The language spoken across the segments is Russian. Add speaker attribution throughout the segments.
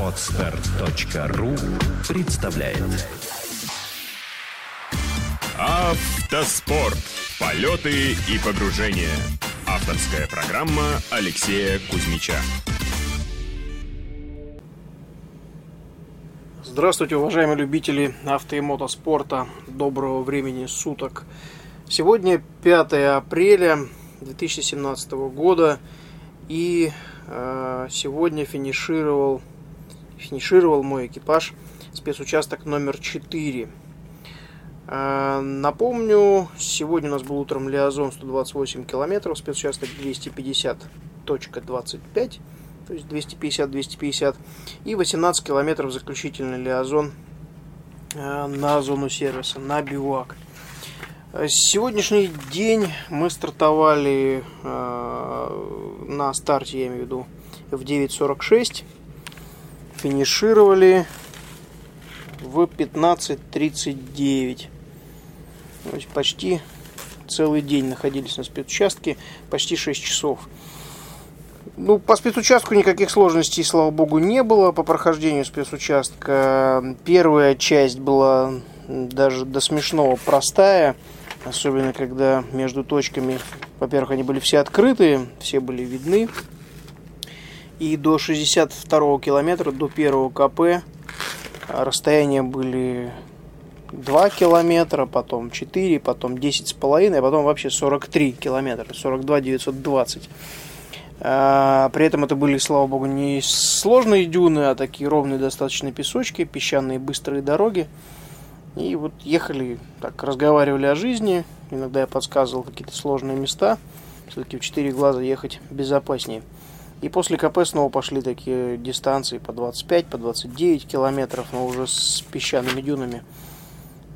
Speaker 1: Отстар.ру представляет
Speaker 2: Автоспорт. Полеты и погружения. Авторская программа Алексея Кузьмича.
Speaker 3: Здравствуйте, уважаемые любители авто и мотоспорта. Доброго времени суток. Сегодня 5 апреля 2017 года. И э, сегодня финишировал, финишировал мой экипаж спецучасток номер 4. Э, напомню, сегодня у нас был утром Лиазон 128 километров, спецучасток 250.25 то есть 250-250, и 18 километров заключительный лиазон э, на зону сервиса, на бивак. Э, сегодняшний день мы стартовали на старте, я имею в виду, в 9.46, финишировали в 15.39. То есть почти целый день находились на спецучастке, почти 6 часов. Ну, по спецучастку никаких сложностей, слава богу, не было по прохождению спецучастка. Первая часть была даже до смешного простая, особенно когда между точками, во-первых, они были все открытые, все были видны. И до 62 километра, до первого КП, расстояния были 2 километра, потом 4, потом 10 с половиной, а потом вообще 43 километра, 42 920. А, при этом это были, слава богу, не сложные дюны, а такие ровные достаточно песочки, песчаные быстрые дороги. И вот ехали, так, разговаривали о жизни. Иногда я подсказывал какие-то сложные места. Все-таки в четыре глаза ехать безопаснее. И после КП снова пошли такие дистанции по 25, по 29 километров, но уже с песчаными дюнами.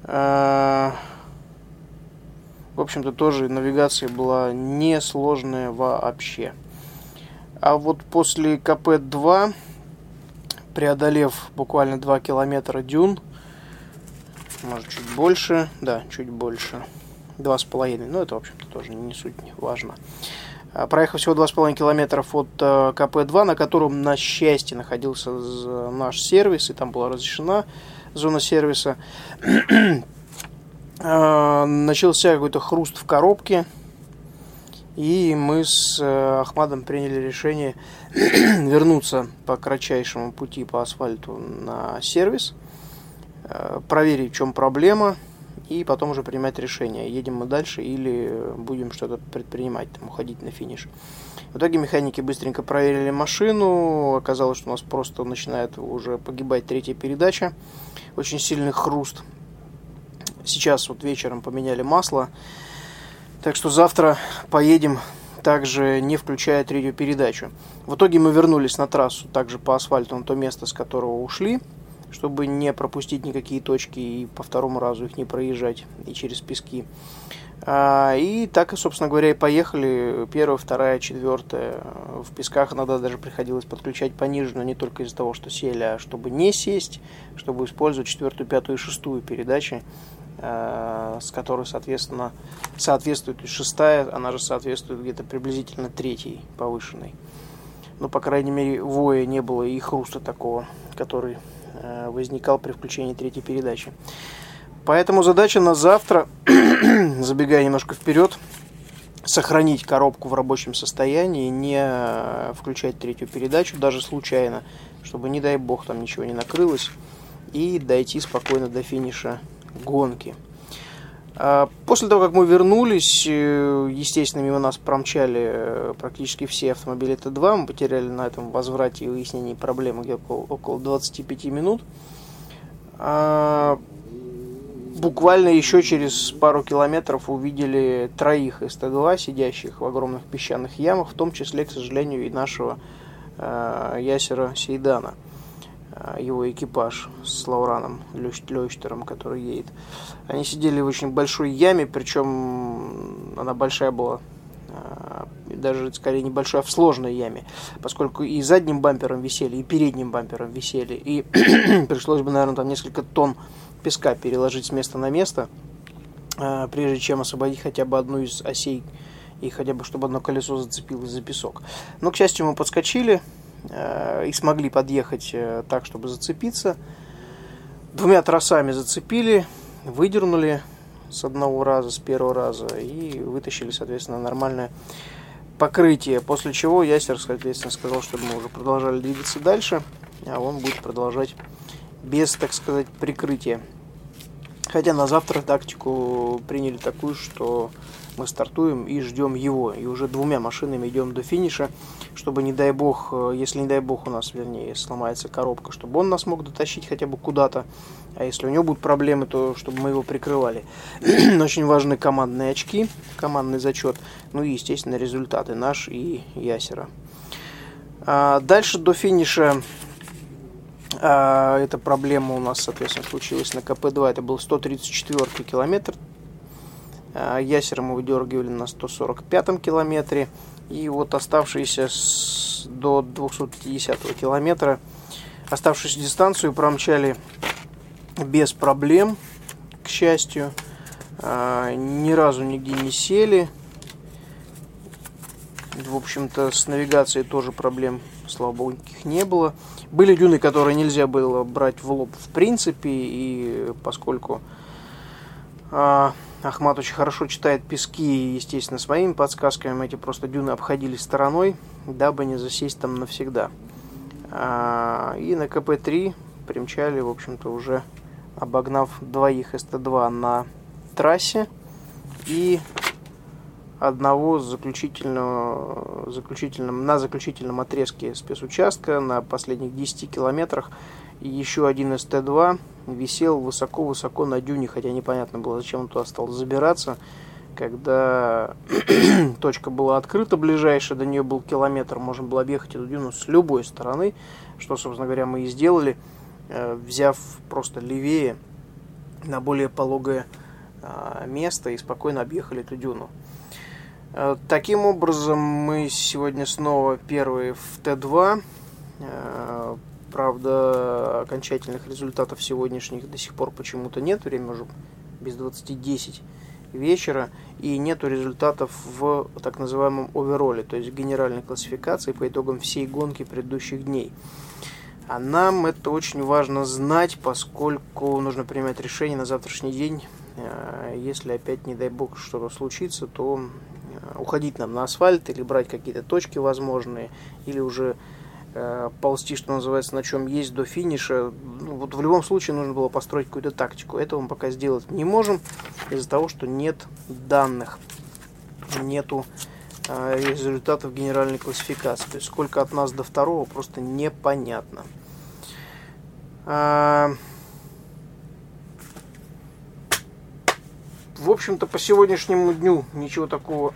Speaker 3: А, в общем-то, тоже навигация была несложная вообще. А вот после КП-2, преодолев буквально 2 километра дюн, может чуть больше, да, чуть больше, 2,5, ну это, в общем-то, тоже не суть, не важно. А, проехав всего 2,5 километров от э, КП-2, на котором, на счастье, находился наш сервис, и там была разрешена зона сервиса, а, начался какой-то хруст в коробке, и мы с э, Ахмадом приняли решение вернуться по кратчайшему пути по асфальту на сервис, проверить, в чем проблема, и потом уже принимать решение, едем мы дальше или будем что-то предпринимать, там, уходить на финиш. В итоге механики быстренько проверили машину, оказалось, что у нас просто начинает уже погибать третья передача, очень сильный хруст. Сейчас вот вечером поменяли масло, так что завтра поедем также не включая третью передачу. В итоге мы вернулись на трассу также по асфальту на то место, с которого ушли, чтобы не пропустить никакие точки и по второму разу их не проезжать и через пески. А, и так, собственно говоря, и поехали. Первая, вторая, четвертая. В песках иногда даже приходилось подключать пониже, но не только из-за того, что сели, а чтобы не сесть, чтобы использовать четвертую, пятую и шестую передачи. Э, с которой, соответственно, соответствует шестая, она же соответствует где-то приблизительно третьей повышенной. Ну, по крайней мере, воя не было и хруста такого, который возникал при включении третьей передачи. Поэтому задача на завтра, забегая немножко вперед, сохранить коробку в рабочем состоянии, не э, включать третью передачу, даже случайно, чтобы, не дай бог, там ничего не накрылось, и дойти спокойно до финиша гонки. А, после того, как мы вернулись, э, естественно, мимо нас промчали э, практически все автомобили Т2. Мы потеряли на этом возврате и выяснении проблемы где около, около 25 минут. А, буквально еще через пару километров увидели троих из Т2, сидящих в огромных песчаных ямах, в том числе, к сожалению, и нашего э, Ясера Сейдана. А, его экипаж с Лаураном Лёштером, который едет. Они сидели в очень большой яме, причем она большая была, а, даже скорее небольшая, а в сложной яме, поскольку и задним бампером висели, и передним бампером висели, и пришлось бы, наверное, там несколько тонн песка переложить с места на место, прежде чем освободить хотя бы одну из осей и хотя бы чтобы одно колесо зацепилось за песок. Но, к счастью, мы подскочили и смогли подъехать так, чтобы зацепиться. Двумя тросами зацепили, выдернули с одного раза, с первого раза и вытащили, соответственно, нормальное покрытие. После чего ясер, соответственно, сказал, чтобы мы уже продолжали двигаться дальше, а он будет продолжать без, так сказать, прикрытия. Хотя на завтра тактику приняли такую, что мы стартуем и ждем его. И уже двумя машинами идем до финиша, чтобы, не дай бог, э, если не дай бог у нас, вернее, сломается коробка, чтобы он нас мог дотащить хотя бы куда-то. А если у него будут проблемы, то чтобы мы его прикрывали. Очень важны командные очки, командный зачет, ну и, естественно, результаты наш и Ясера. А дальше до финиша а, эта проблема у нас, соответственно, случилась на КП-2. Это был 134 километр. А, Ясера мы выдергивали на 145 километре. И вот оставшиеся с, до 250 километра, оставшуюся дистанцию промчали без проблем, к счастью. А, ни разу нигде не сели. В общем-то, с навигацией тоже проблем, слава богу, никаких не было. Были дюны, которые нельзя было брать в лоб в принципе, и поскольку Ахмат очень хорошо читает пески, естественно, своими подсказками, эти просто дюны обходили стороной, дабы не засесть там навсегда. А, и на КП-3 примчали, в общем-то, уже обогнав двоих СТ-2 на трассе. И одного заключительного, заключительном, на заключительном отрезке спецучастка на последних 10 километрах. Еще один СТ-2 висел высоко-высоко на дюне, хотя непонятно было, зачем он туда стал забираться, когда точка была открыта ближайшая, до нее был километр, можно было объехать эту дюну с любой стороны, что, собственно говоря, мы и сделали, э, взяв просто левее на более пологое а, место и спокойно объехали эту дюну. Э, таким образом, мы сегодня снова первые в Т2. Правда, окончательных результатов сегодняшних до сих пор почему-то нет. Время уже без 20.10 вечера. И нету результатов в так называемом овероле, то есть генеральной классификации по итогам всей гонки предыдущих дней. А нам это очень важно знать, поскольку нужно принимать решение на завтрашний день. Э, если опять, не дай бог, что-то случится, то Э, уходить нам на асфальт или брать какие-то точки возможные, или уже ползти, что называется, на чем есть до финиша. Ну, вот в любом случае нужно было построить какую-то тактику. Этого мы пока сделать не можем из-за того, что нет данных, нету э, результатов генеральной классификации. То есть сколько от нас до второго просто непонятно. А, В общем-то, по сегодняшнему дню ничего такого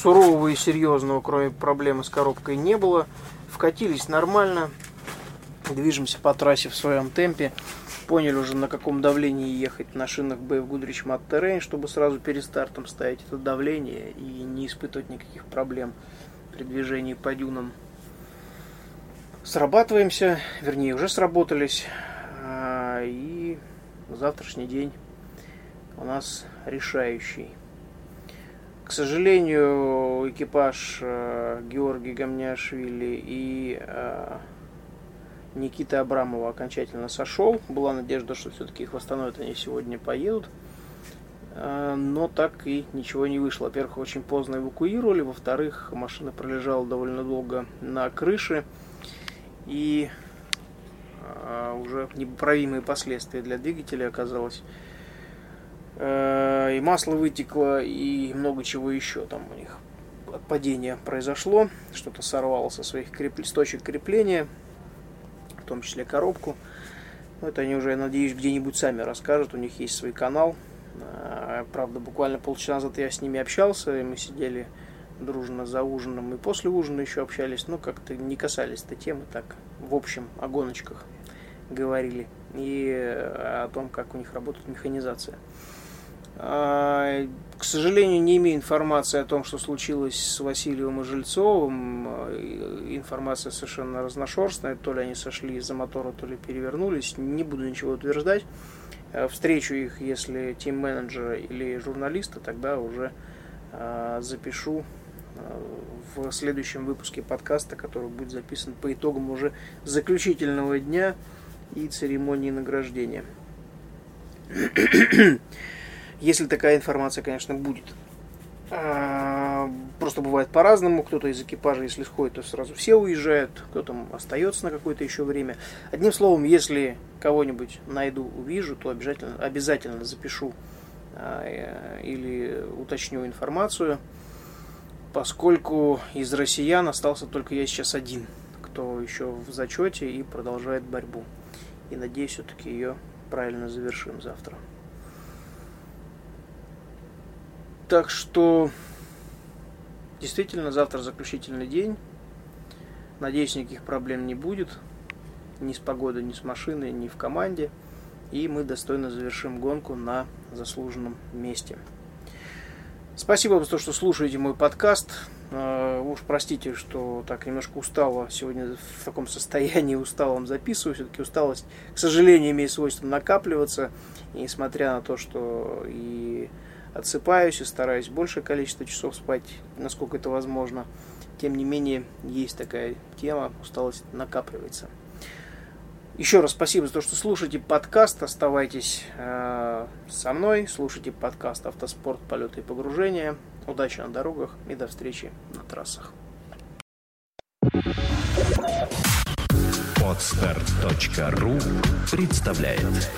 Speaker 3: сурового и серьезного, кроме проблемы с коробкой, не было. Вкатились нормально, движемся по трассе в своем темпе. Поняли уже, на каком давлении ехать на шинах BF Goodrich Matte Terrain, чтобы сразу перед стартом ставить это давление и не испытывать никаких проблем при движении по дюнам. Срабатываемся, вернее, уже сработались. А, и завтрашний день у нас решающий. К сожалению, экипаж э, Георгий Гамняшвили и э, Никита Абрамова окончательно сошел. Была надежда, что все-таки их восстановят, они сегодня поедут. Э, но так и ничего не вышло. Во-первых, очень поздно эвакуировали. Во-вторых, машина пролежала довольно долго на крыше. И уже непоправимые последствия для двигателя оказалось. Э, и масло вытекло, и много чего еще там у них падение произошло, что-то сорвало со своих креп... точек крепления, в том числе коробку. Но это они уже, я надеюсь, где-нибудь сами расскажут, у них есть свой канал. Э, правда, буквально полчаса назад я с ними общался, и мы сидели дружно за ужином, и после ужина еще общались, но как-то не касались этой темы, так, в общем, о гоночках говорили и э, о том, как у них работает механизация. А, к сожалению, не имею информации о том, что случилось с Васильевым и Жильцовым. Информация совершенно разношерстная. То ли они сошли из-за мотора, то ли перевернулись. Не буду ничего утверждать. А, встречу их, если тим-менеджера или журналиста, тогда уже запишу в следующем выпуске подкаста, который будет записан по итогам уже заключительного дня и церемонии награждения. Если такая информация, конечно, будет. А, просто бывает по-разному. Кто-то из экипажа, если сходит, то сразу все уезжают, кто-то остается на какое-то еще время. Одним словом, если кого-нибудь найду, увижу, то обязательно, обязательно запишу а, э, или уточню информацию, поскольку из россиян остался только я сейчас один, кто еще в зачете и продолжает борьбу. И надеюсь, все-таки ее правильно завершим завтра. Так что действительно завтра заключительный день. Надеюсь, никаких проблем не будет. Ни с погодой, ни с машиной, ни в команде. И мы достойно завершим гонку на заслуженном месте. Спасибо вам за то, что слушаете мой подкаст. Uh, уж простите, что так немножко устало сегодня в таком состоянии усталом записываю. Все-таки усталость, к сожалению, имеет свойство накапливаться. И несмотря на то, что и отсыпаюсь и стараюсь большее количество часов спать, насколько это возможно. Тем не менее, есть такая тема, усталость накапливается. Еще раз спасибо за то, что слушаете подкаст. Оставайтесь э, со мной, слушайте подкаст «Автоспорт. Полеты и погружения». Удачи на дорогах и до встречи на трассах.
Speaker 1: Отстар.ру представляет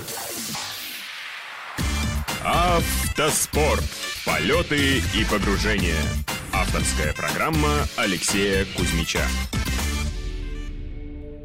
Speaker 2: Автоспорт. Полеты и погружения. Авторская программа Алексея Кузьмича.